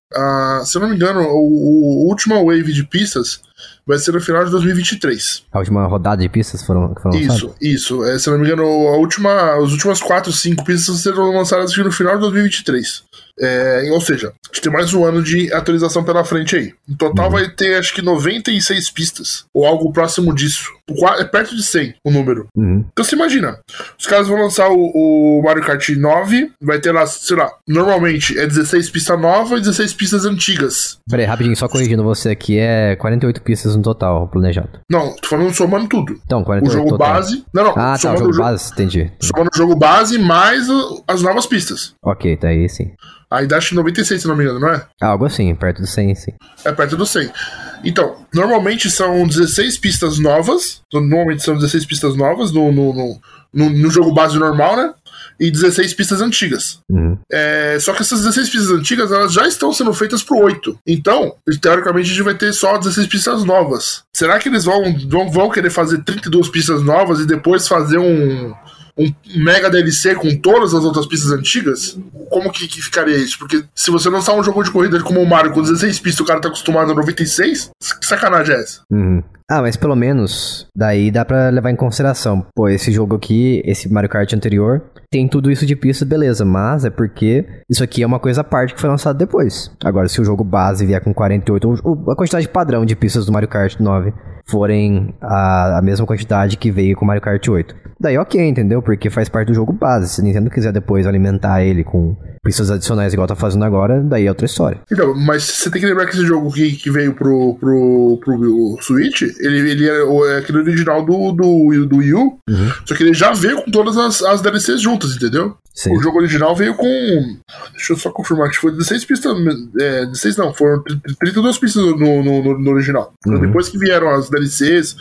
se eu não me engano, o, o última wave de pistas vai ser no final de 2023. A última rodada de pistas foram, foram Isso, lançadas? isso. É, se não me engano, a última, as últimas 4, 5 pistas serão lançadas no final de 2023. É, ou seja, a gente tem mais um ano de atualização pela frente aí. Em total uhum. vai ter acho que 96 pistas, ou algo próximo disso. É perto de 100 o número. Uhum. Então você imagina, os caras vão lançar o, o, Mario Kart 9, vai ter lá, sei lá, normalmente é 16 pistas novas e 16 pistas antigas. Peraí, rapidinho, só corrigindo você aqui, é 48 pistas no total planejado. Não, tô falando somando tudo. Então, 48 O jogo total. base. Não, não. Ah, tá, o jogo, base, entendi. Somando o jogo base mais as novas pistas. Ok, tá aí sim. Aí dá acho 96, se não me engano, não é? Algo assim, perto do 100, sim. É perto do 100. Então, normalmente são 16 pistas novas. Normalmente são 16 pistas novas no, no, no, no, no jogo base normal, né? E 16 pistas antigas. Uhum. É, só que essas 16 pistas antigas elas já estão sendo feitas pro 8. Então, teoricamente, a gente vai ter só 16 pistas novas. Será que eles vão, vão, vão querer fazer 32 pistas novas e depois fazer um um mega DLC com todas as outras pistas antigas, como que, que, ficaria isso? Porque se você lançar um jogo de corrida como o Mario com 16 pistas, o cara tá acostumado a 96, que sacanagem é essa? Uhum. Ah, mas pelo menos daí dá para levar em consideração. Pô, esse jogo aqui, esse Mario Kart anterior, tem tudo isso de pista, beleza, mas é porque isso aqui é uma coisa à parte que foi lançado depois. Agora, se o jogo base vier com 48, ou a quantidade padrão de pistas do Mario Kart 9 forem a, a mesma quantidade que veio com o Mario Kart 8. Daí ok, entendeu? Porque faz parte do jogo base. Se a Nintendo quiser depois alimentar ele com pistas adicionais igual tá fazendo agora, daí é outra história. Então, mas você tem que lembrar que esse jogo que, que veio pro, pro, pro Switch, ele, ele é, é aquele original do, do, do Wii U, uhum. só que ele já veio com todas as, as DLCs juntas, entendeu? Sim. O jogo original veio com. Deixa eu só confirmar, que foi 16 pistas. É, 16 não, foram 32 pistas no, no, no original. Uhum. Depois que vieram as DLCs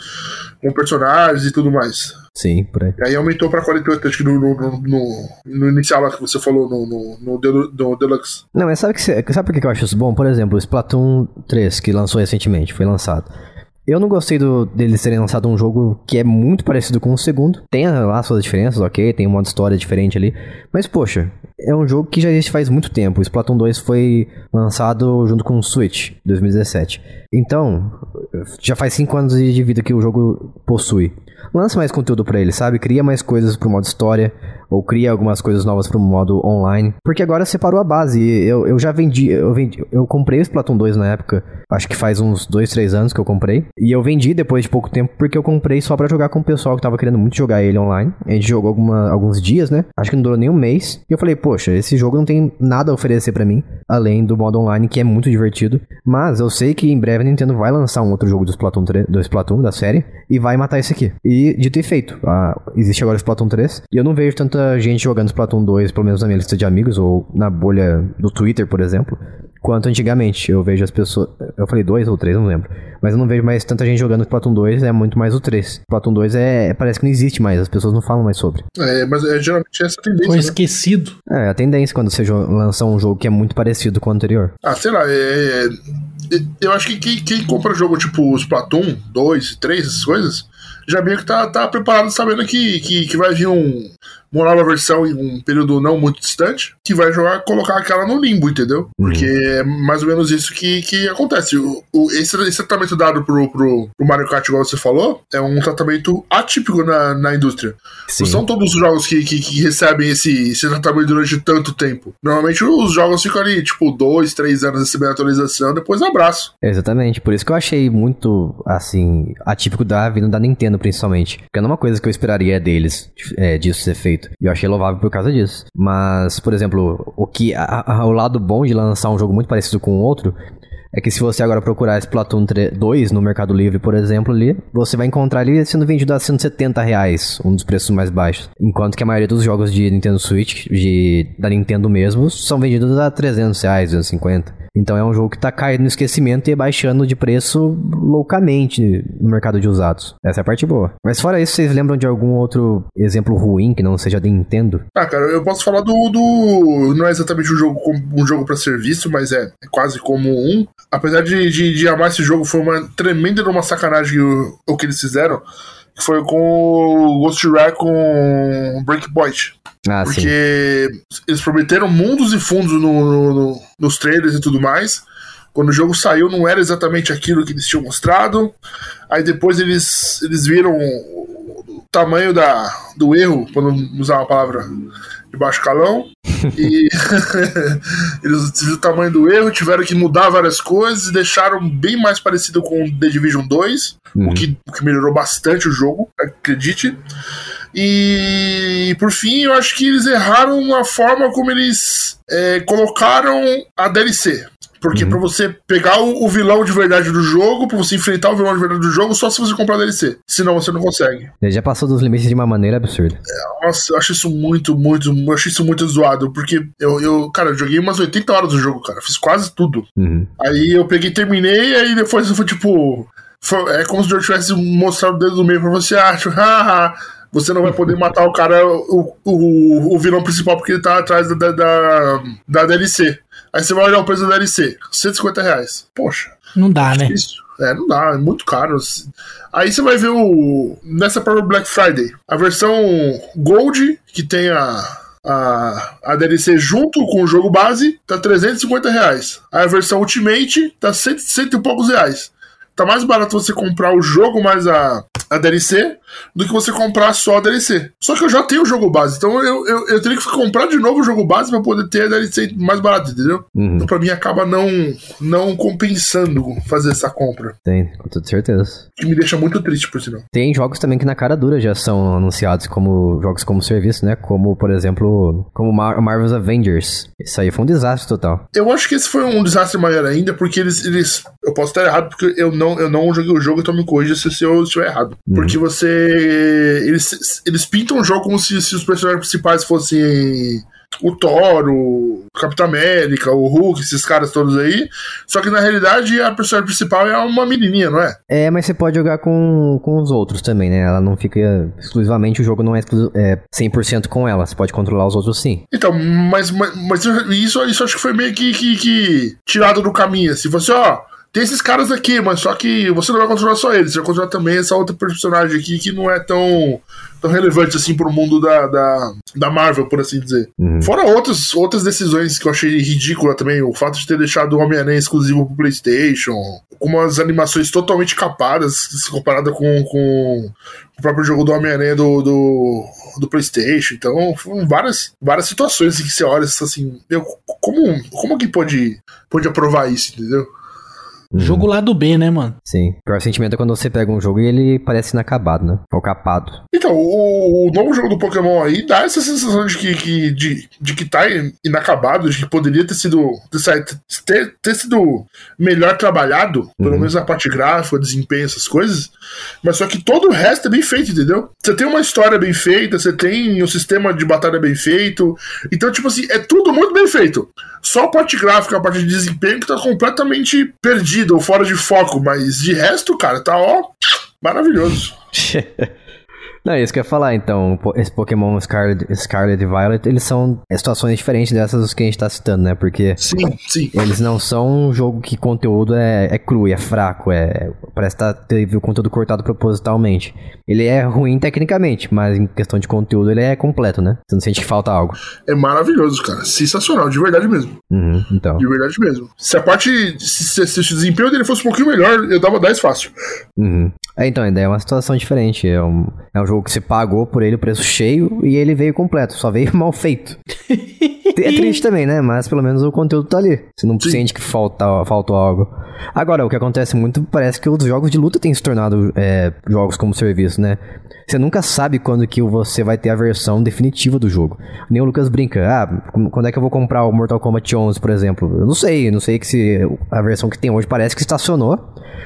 com personagens e tudo mais. Sim, por aí. E aí aumentou pra 48, acho que no, no, no, no inicial lá que você falou, no, no, no, Deluxe. Não, mas sabe, que, sabe por que eu acho isso bom? Por exemplo, o Splatoon 3, que lançou recentemente, foi lançado. Eu não gostei do, deles terem lançado um jogo que é muito parecido com o segundo. Tem lá suas diferenças, ok, tem um modo história diferente ali. Mas, poxa, é um jogo que já existe faz muito tempo. O Splatoon 2 foi lançado junto com o Switch, 2017. Então, já faz 5 anos de vida que o jogo possui. Lança mais conteúdo para ele, sabe? Cria mais coisas pro modo história, ou cria algumas coisas novas pro modo online. Porque agora separou a base. Eu, eu já vendi eu, vendi, eu comprei o Splatoon 2 na época, acho que faz uns 2, 3 anos que eu comprei. E eu vendi depois de pouco tempo, porque eu comprei só para jogar com o pessoal que tava querendo muito jogar ele online. A gente jogou alguma, alguns dias, né? Acho que não durou nem um mês. E eu falei, poxa, esse jogo não tem nada a oferecer para mim, além do modo online, que é muito divertido. Mas eu sei que em breve a Nintendo vai lançar um outro jogo do Splatoon, 3, do Splatoon da série e vai matar esse aqui. E dito e feito, ah, existe agora o Splatoon 3. E eu não vejo tanta gente jogando Splatoon 2, pelo menos na minha lista de amigos, ou na bolha do Twitter, por exemplo, quanto antigamente. Eu vejo as pessoas. Eu falei 2 ou 3, não lembro. Mas eu não vejo mais tanta gente jogando Splatoon 2, é muito mais o 3. Splatoon 2 é, parece que não existe mais, as pessoas não falam mais sobre. É, mas é, geralmente é essa tendência. Foi né? esquecido. É, a tendência quando você lança um jogo que é muito parecido com o anterior. Ah, sei lá, é, é, eu acho que quem, quem compra jogo tipo Splatoon 2, 3, essas coisas, já meio que tá, tá preparado sabendo que, que, que vai vir um, uma nova versão em um período não muito distante, que vai jogar, colocar aquela no limbo, entendeu? Porque é mais ou menos isso que, que acontece. O, o- esse, esse tratamento dado pro, pro, pro Mario Kart, igual você falou, é um tratamento atípico na, na indústria. Sim. Não são todos os jogos que, que, que recebem esse, esse tratamento durante tanto tempo. Normalmente os jogos ficam ali, tipo, dois, três anos recebendo atualização, depois abraço. Exatamente, por isso que eu achei muito, assim, atípico da vindo da Nintendo, principalmente. Porque não é uma coisa que eu esperaria deles, é, disso ser feito. E eu achei louvável por causa disso. Mas, por exemplo, o que a- a- o lado bom de lançar um jogo muito parecido com o outro é que se você agora procurar Splatoon 3 2 no Mercado Livre, por exemplo, ali, você vai encontrar ele sendo vendido a 170 reais, um dos preços mais baixos. Enquanto que a maioria dos jogos de Nintendo Switch, de, da Nintendo mesmo, são vendidos a 300 reais, 250. Então é um jogo que tá caindo no esquecimento e baixando de preço loucamente no mercado de usados. Essa é a parte boa. Mas fora isso, vocês lembram de algum outro exemplo ruim que não seja da Nintendo? Ah, cara, eu posso falar do. do não é exatamente um jogo um jogo para serviço, mas é, quase como um. Apesar de, de, de amar esse jogo, foi uma tremenda de uma sacanagem o, o que eles fizeram. Que foi com o Ghost Recon Breakpoint. Ah, sim. Porque eles prometeram mundos e fundos no, no- no- nos trailers e tudo mais. Quando o jogo saiu, não era exatamente aquilo que eles tinham mostrado. Aí depois eles, eles viram o tamanho da, do erro, quando usar uma palavra de baixo calão. e eles viram o tamanho do erro, tiveram que mudar várias coisas e deixaram bem mais parecido com The Division 2, Uhum. o, que, o que melhorou bastante o jogo, acredite. E por fim, eu acho que eles erraram na forma como eles é, colocaram a DLC. Porque Uhum. pra você pegar o, o vilão de verdade do jogo, pra você enfrentar o vilão de verdade do jogo, só se você comprar a DLC. Senão você não consegue. Ele já passou dos limites de uma maneira absurda. Nossa, eu acho isso muito, muito. Eu acho isso muito zoado. Porque eu, eu, cara, eu joguei umas 80 horas do jogo, cara. Fiz quase tudo. Uhum. Aí eu peguei terminei, aí depois eu fui tipo. foi- é como se George tivesse mostrado o dedo do meio pra você, ah, tipo, haha, você não vai poder matar o cara, o, o, o vilão principal, porque ele tá atrás da, da, da, DLC. Aí você vai olhar o preço da DLC, 150 reais. Poxa, Não dá, né? É, não dá, é muito caro. Aí você vai ver o. Nessa própria Black Friday, a versão Gold, que tem a. A, a DLC junto com o jogo base tá 350 reais. Aí a versão Ultimate tá cento, cento e poucos reais. Tá mais barato você comprar o jogo mais a, a DLC do que você comprar só a DLC. Só que eu já tenho o jogo base, então eu, eu, eu teria que comprar de novo o jogo base pra poder ter a DLC mais barata, entendeu? Uhum. Então pra mim acaba não, não compensando fazer essa compra. Tem, com toda certeza. Que me deixa muito triste, por sinal. Tem jogos também que na cara dura já são anunciados como jogos como serviço, né? Como, por exemplo, como Mar Marvel's Avengers. Isso aí foi um desastre total. Eu acho que esse foi um desastre maior ainda, porque eles. eles eu posso estar errado, porque eu não, eu não joguei o jogo, então me corrija se, se eu estiver errado. Porque você. Eles, eles pintam o jogo como se, se os personagens principais fossem o Thor, o Capitão América, o Hulk, esses caras todos aí. Só que na realidade a personagem principal é uma menininha, não é? É, mas você pode jogar com, com os outros também, né? Ela não fica exclusivamente, o jogo não é, é 100% com ela. Você pode controlar os outros sim. Então, mas, mas, mas isso, isso acho que foi meio que, que, que tirado do caminho. Assim, você, ó, tem esses caras aqui, mas só que você não vai controlar só eles, você vai controlar também essa outra personagem aqui que não é tão, tão relevante assim pro mundo da, da, da Marvel, por assim dizer. Uhum. Fora outras, outras decisões que eu achei ridícula também, o fato de ter deixado o Homem-Aranha exclusivo pro PlayStation, com umas animações totalmente capadas, se comparada com, com o próprio jogo do Homem-Aranha do, do, do, PlayStation. Então, foram várias, várias situações que você olha assim, meu, como, como que pode, pode aprovar isso, entendeu? Uhum. Jogo lá do B, né, mano? Sim. O pior sentimento é quando você pega um jogo e ele parece inacabado, né? Ou capado. Então, o, o novo jogo do Pokémon aí dá essa sensação de que, que, de, de que tá inacabado, de que poderia ter sido. ter, ter sido melhor trabalhado, pelo uhum. menos na parte gráfica, desempenho, essas coisas. Mas só que todo o resto é bem feito, entendeu? Você tem uma história bem feita, você tem um sistema de batalha bem feito. Então, tipo assim, é tudo muito bem feito. Só a parte gráfica, a parte de desempenho que tá completamente perdida ou fora de foco, mas de resto, cara, tá ó, maravilhoso. Não, é isso que eu ia falar, então. Esse Pokémon Scarlet, Scarlet e Violet, eles são situações diferentes dessas que a gente tá citando, né? Porque sim, sim. eles não são um jogo que conteúdo é, é cru, é fraco, é, parece que tá, teve o conteúdo cortado propositalmente. Ele é ruim tecnicamente, mas em questão de conteúdo ele é completo, né? Você não sente que falta algo. É maravilhoso, cara. Sensacional, de verdade mesmo. Uhum, então. De verdade mesmo. Se a parte. Se, se, se, o desempenho dele fosse um pouquinho melhor, eu dava 10 fácil. Uhum. É, então, ainda é uma situação diferente. É um, é um jogo que você pagou por ele o preço cheio e ele veio completo, só veio mal feito. é triste também, né? Mas pelo menos o conteúdo tá ali. Você não Sim. sente que falta, faltou algo. Agora, o que acontece muito parece que os jogos de luta têm se tornado é, jogos como serviço, né? Você nunca sabe quando que você vai ter a versão definitiva do jogo. Nem o Lucas brinca, ah, quando é que eu vou comprar o Mortal Kombat 11, por exemplo? Eu não sei, eu não sei que se a versão que tem hoje parece que estacionou,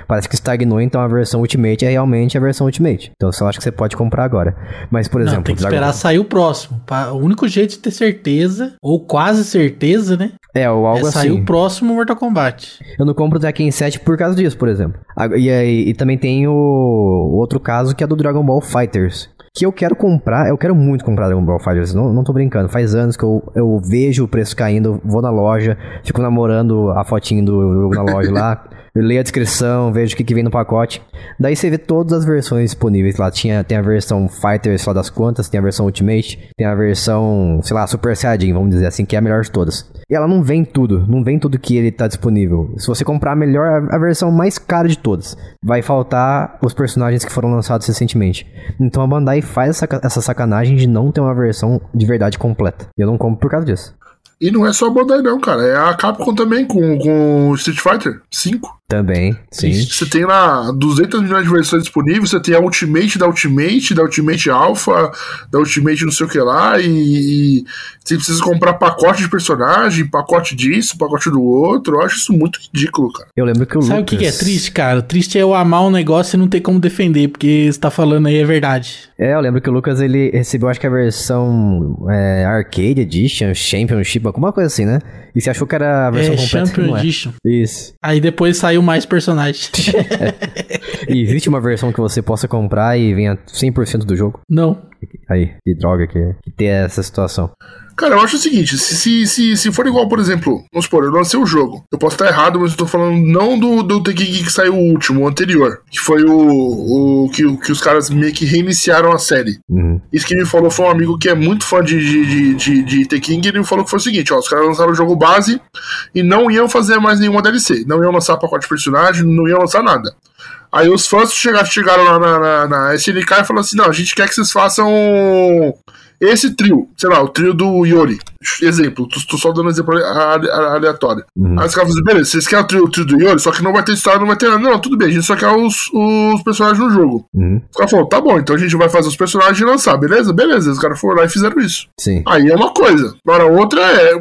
parece que estagnou, então a versão Ultimate é realmente a versão Ultimate. Então eu só acho que você pode comprar agora. Mas, por exemplo... Não, tem que esperar Dragon... sair o próximo. O único jeito de ter certeza, ou quase certeza, né? É, ou algo é assim. sair o próximo Mortal Kombat. Eu não compro o Tekken 7 por causa disso, por exemplo. E, e, e também tem o, o outro caso que é do Dragon Ball Fighters que eu quero comprar, eu quero muito comprar Dragon Ball Fighters, não, não tô brincando, faz anos que eu, eu vejo o preço caindo, vou na loja, fico namorando a fotinho do jogo na loja lá, leio a descrição, vejo o que, que vem no pacote. Daí você vê todas as versões disponíveis lá. Tinha, tem a versão Fighters só das quantas, tem a versão Ultimate, tem a versão, sei lá, Super Saiyajin, vamos dizer assim, que é a melhor de todas. E ela não vem tudo, não vem tudo que ele tá disponível. Se você comprar a melhor, a versão mais cara de todas, vai faltar os personagens que foram lançados recentemente. Então a Bandai faz essa, essa sacanagem de não ter uma versão de verdade completa. Eu não compro por causa disso. E não é só a Bandai, não, cara. É a Capcom também, com, com Street Fighter 5. Também, sim. Você tem lá 200 milhões de versões disponíveis, você tem a Ultimate da Ultimate, da Ultimate Alpha, da Ultimate não sei o que lá, e, e você precisa comprar pacote de personagem, pacote disso, pacote do outro. Eu acho isso muito ridículo, cara. Eu lembro que o Sabe Lucas... o que é triste, cara? O triste é eu amar um negócio e não ter como defender, porque você tá falando aí é verdade. É, eu lembro que o Lucas, ele recebeu, acho que a versão é, Arcade Edition, Championship, alguma coisa assim, né? E você achou que era a versão é, completa? Champion é. Edition. Isso. Aí depois saiu mais personagens. e existe uma versão que você possa comprar e venha 100% do jogo? Não. Aí, que droga que, que ter essa situação. Cara, eu acho o seguinte: se, se, se, se for igual, por exemplo, vamos supor, eu lancei o jogo. Eu posso estar errado, mas eu tô falando não do, do Tekken que saiu o último, o anterior. Que foi o, o que, que os caras meio que reiniciaram a série. Uhum. Isso que me falou foi um amigo que é muito fã de, de, de, de, de Tekken e ele me falou que foi o seguinte: ó, os caras lançaram o jogo base e não iam fazer mais nenhuma DLC. Não iam lançar pacote de personagem, não iam lançar nada. Aí os fãs chegaram, chegaram lá na, na, na SNK e falaram assim: não, a gente quer que vocês façam esse trio, sei lá, o trio do Yori. Exemplo, tô, só dando um exemplo aleatório. Uhum. Aí os caras falam assim, beleza, vocês querem o trio, o trio do Yori, só que não vai ter história, não vai ter nada. Não, tudo bem, a gente só quer os, os personagens no jogo. Uhum. Os caras falaram, tá bom, então a gente vai fazer os personagens e lançar, beleza? Beleza, os caras foram lá e fizeram isso. Sim. Aí é uma coisa. Agora, outra é.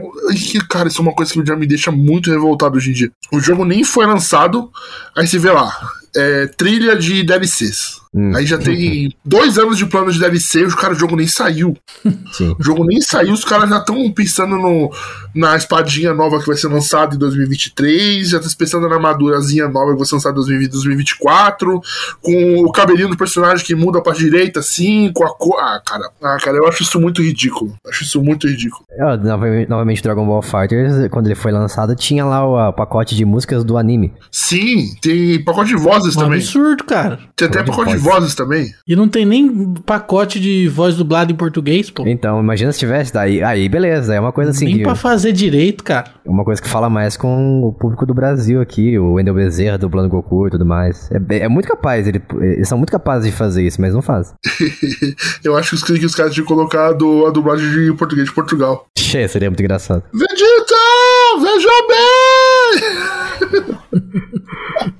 Cara, isso é uma coisa que já me deixa muito revoltado hoje em dia. O jogo nem foi lançado, aí você vê lá é, trilha de DLCs. Hum. Aí já tem dois anos de plano de DLC e o cara, o jogo nem saiu. Sim. O jogo nem saiu, os caras já estão pensando no, na espadinha nova que vai ser lançada em 2023, já estão pensando na armadurazinha nova que vai ser lançada em 2020, 2024, com o cabelinho do personagem que muda pra direita, assim, com a cor. Ah, cara, ah, cara, eu acho isso muito ridículo. Acho isso muito ridículo. Ah, novamente, novamente, Dragon Ball Fighters, quando ele foi lançado, tinha lá o pacote de músicas do anime. Sim, tem pacote de vozes Um também. absurdo, cara. Tem até Pacote de vozes também. E não tem nem pacote de voz dublada em português, pô. Então, imagina se tivesse, daí, aí beleza, é uma coisa assim, nem que, pra fazer direito, cara. uma coisa que fala mais com o público do Brasil aqui, o Wendel Bezerra dublando Goku e tudo mais. É, é muito capaz, ele- eles são muito capazes de fazer isso, mas não fazem. eu acho que os, que os caras tinham colocado a dublagem de português de Portugal. Che, seria muito engraçado. Vegeta! Veja bem!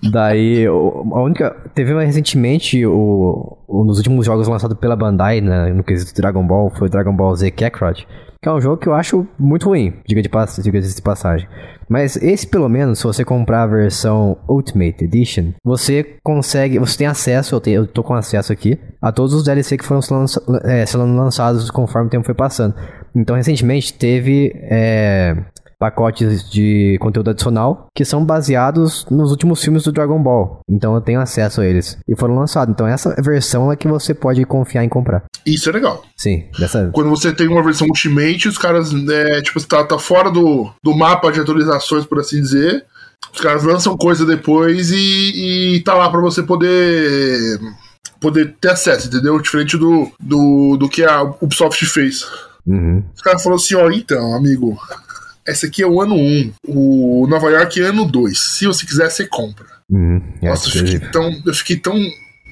Daí, o- a única. Teve mais recentemente, o, um dos últimos jogos lançados pela Bandai né, no quesito Dragon Ball foi o Dragon Ball Z Kakarot, que é um jogo que eu acho muito ruim, diga de, pass diga de passagem. Mas esse, pelo menos, se você comprar a versão Ultimate Edition, você consegue. Você tem acesso, eu, tenho, eu tô com acesso aqui, a todos os DLC que foram lança- é, sendo lançados conforme o tempo foi passando. Então, recentemente teve. é, pacotes de conteúdo adicional que são baseados nos últimos filmes do Dragon Ball. Então eu tenho acesso a eles. E foram lançados. Então essa versão é que você pode confiar em comprar. Isso é legal. Sim, dessa. Quando você tem uma versão Ultimate, os caras, é, tipo, tá, tá fora do, do mapa de atualizações, por assim dizer. Os caras lançam coisa depois e, e tá lá pra você poder poder ter acesso, entendeu? Diferente do, do, do que a Ubisoft fez. Uhum. Os caras falaram assim, ó, então, amigo, esse aqui é o ano 1, o Nova York é ano 2. Se você quiser, você compra. Uhum. É, Nossa, eu fiquei tão, eu fiquei tão,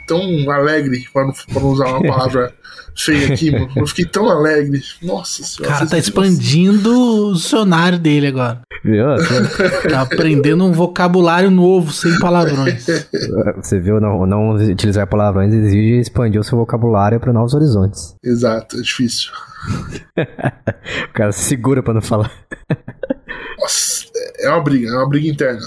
tão alegre, pra não, pra não usar uma palavra feia aqui, mano. Eu fiquei tão alegre. Nossa O senhora. cara tá expandindo o dicionário dele agora. Viu? Tá aprendendo um vocabulário novo, sem palavrões. Você viu, não, não utilizar palavrões exige expandir o seu vocabulário para novos horizontes. Exato, é difícil. O cara se segura pra não falar. Nossa, é uma briga, é uma briga interna.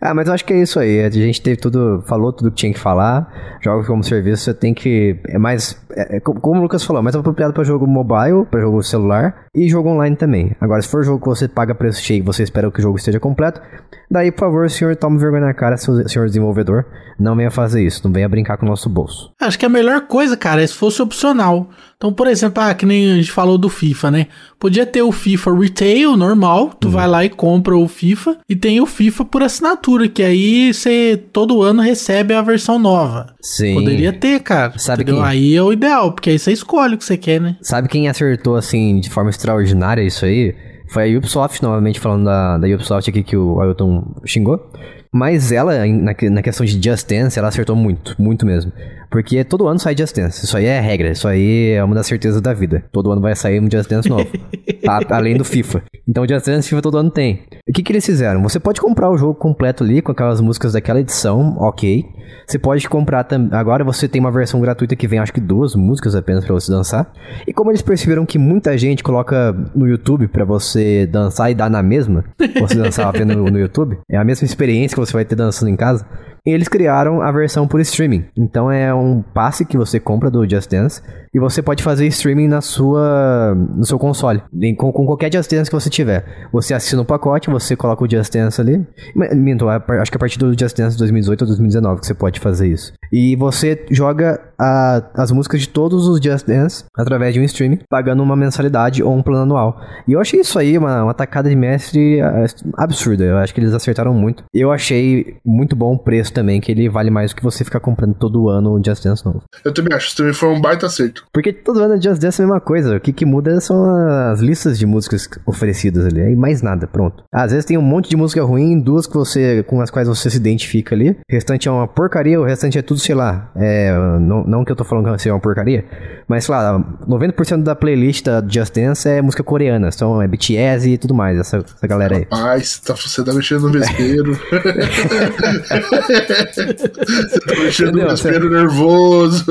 Ah, mas eu acho que é isso aí. A gente teve tudo, falou tudo que tinha que falar. Jogos como serviço, você tem que. É mais. é- é como o Lucas falou, é mais apropriado pra jogo mobile, pra jogo celular e jogo online também. Agora, se for jogo que você paga preço cheio você espera que o jogo esteja completo, daí, por favor, senhor, tome vergonha na cara, senhor desenvolvedor. Não venha fazer isso, não venha brincar com o nosso bolso. Acho que a melhor coisa, cara, é se fosse opcional. Então, por exemplo, ah, que nem a gente falou do FIFA, né? Podia ter o FIFA Retail normal, tu vai lá e compra o FIFA, e tem o FIFA por assinatura, que aí você todo ano recebe a versão nova. Sim. Poderia ter, cara. Sabe entendeu? quem- Aí é o ideal, porque aí você escolhe o que você quer, né? Sabe quem acertou, assim, de forma extraordinária isso aí? Foi a Ubisoft, novamente falando da, da Ubisoft aqui que o Ailton xingou. Mas ela, na, na questão de Just Dance, ela acertou muito, muito mesmo. Porque todo ano sai Just Dance. Isso aí é regra, isso aí é uma das certezas da vida. Todo ano vai sair um Just Dance novo. A- além do FIFA. Então Just Dance FIFA todo ano tem. O que, que eles fizeram? Você pode comprar o jogo completo ali com aquelas músicas daquela edição, ok. Você pode comprar também. Agora você tem uma versão gratuita que vem, acho que duas músicas apenas pra você dançar. E como eles perceberam que muita gente coloca no YouTube pra você dançar e dar na mesma, você dançar apenas no, no YouTube, é a mesma experiência que você vai ter dançando em casa. Eles criaram a versão por streaming. Então é um passe que você compra do Just Dance e você pode fazer streaming na sua no seu console, com, com qualquer Just Dance que você tiver. Você assina o pacote, você coloca o Just Dance ali. Minto, acho que a partir do Just Dance 2018 ou 2019 que você pode fazer isso. E você joga a- as músicas de todos os Just Dance através de um streaming, pagando uma mensalidade ou um plano anual. E eu achei isso aí uma, uma tacada de mestre ah, absurda. Eu acho que eles acertaram muito. Eu achei muito bom o preço também, que ele vale mais do que você ficar comprando todo ano um Just Dance novo. Eu também acho, isso também foi um baita acerto. Porque todo ano Just Dance é a mesma coisa. O que, que muda são as listas de músicas oferecidas ali. E mais nada, pronto. Às vezes tem um monte de música ruim, duas que você, com as quais você se identifica ali. O restante é uma porcaria, o restante é tudo, sei lá. É, não, não que eu tô falando que é uma porcaria, mas sei lá, 90% da playlist da Just Dance é música coreana. Então é BTS e tudo mais, essa, essa galera aí. Paz, tá, você tá mexendo no vespeiro. você tá mexendo no vespeiro nervoso.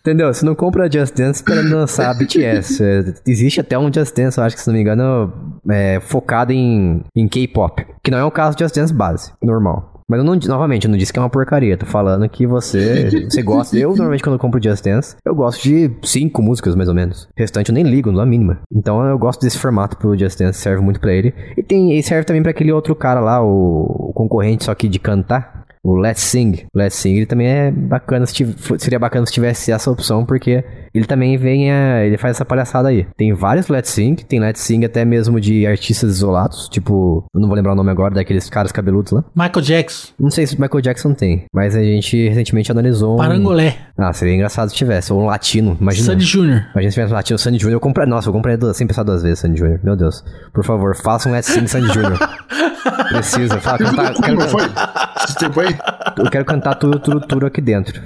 Entendeu? Você não compra Just Dance esperando lançar BTS. É, existe até um Just Dance, eu acho que se não me engano, é, focado em, em K-pop. Que não é o caso do Just Dance base, normal. Mas eu não, novamente, eu não disse que é uma porcaria. Tô falando que você, você gosta. Eu, normalmente, quando eu compro Just Dance, eu gosto de cinco músicas, mais ou menos. O restante eu nem ligo, na mínima. Então eu gosto desse formato pro Just Dance, serve muito pra ele. E, tem, e serve também pra aquele outro cara lá, o concorrente, só que de cantar. O Let's Sing. Let's Sing ele também é bacana, se tiv- seria bacana se tivesse essa opção, porque ele também vem, a, ele faz essa palhaçada aí. Tem vários Let's Sing, tem Let's Sing até mesmo de artistas isolados, tipo, eu não vou lembrar o nome agora, daqueles caras cabeludos lá. Michael Jackson, Não sei se o Michael Jackson tem, mas a gente recentemente analisou um... Parangolé, Ah, seria engraçado se tivesse, ou um latino, imagina. Sandy Jr. Imagina se tivesse um latino Sandy Jr. Eu comprei, nossa, eu comprei duas, sem pensar duas vezes Sandy Jr. Meu Deus. Por favor, faça um Let's Sing Sandy Jr. Precisa, fala, cantar, eu quero, foi? Esse tempo aí? eu quero cantar tudo, tudo, tudo aqui dentro.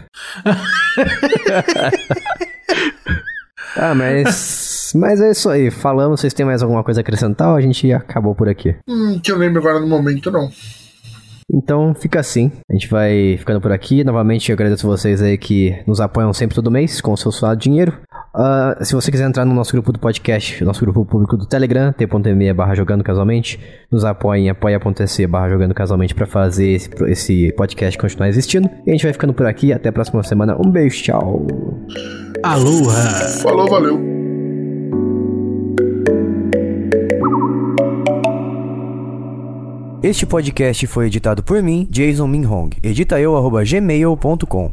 ah, mas. Mas é isso aí. Falamos, vocês têm mais alguma coisa a acrescentar ou a gente acabou por aqui? Hum, que eu lembro agora no momento, não. Então fica assim. A gente vai ficando por aqui. Novamente eu agradeço vocês aí que nos apoiam sempre todo mês com o seu suado dinheiro. Ah, se você quiser entrar no nosso grupo do podcast, nosso grupo público do Telegram, t.me barra jogando casualmente, nos apoie em apoia.se barra jogando casualmente para fazer esse, esse podcast continuar existindo. E a gente vai ficando por aqui. Até a próxima semana. Um beijo, tchau. Aloha! Falou, valeu. Este podcast foi editado por mim, Jason Minhong. Edita eu, arroba gmail.com.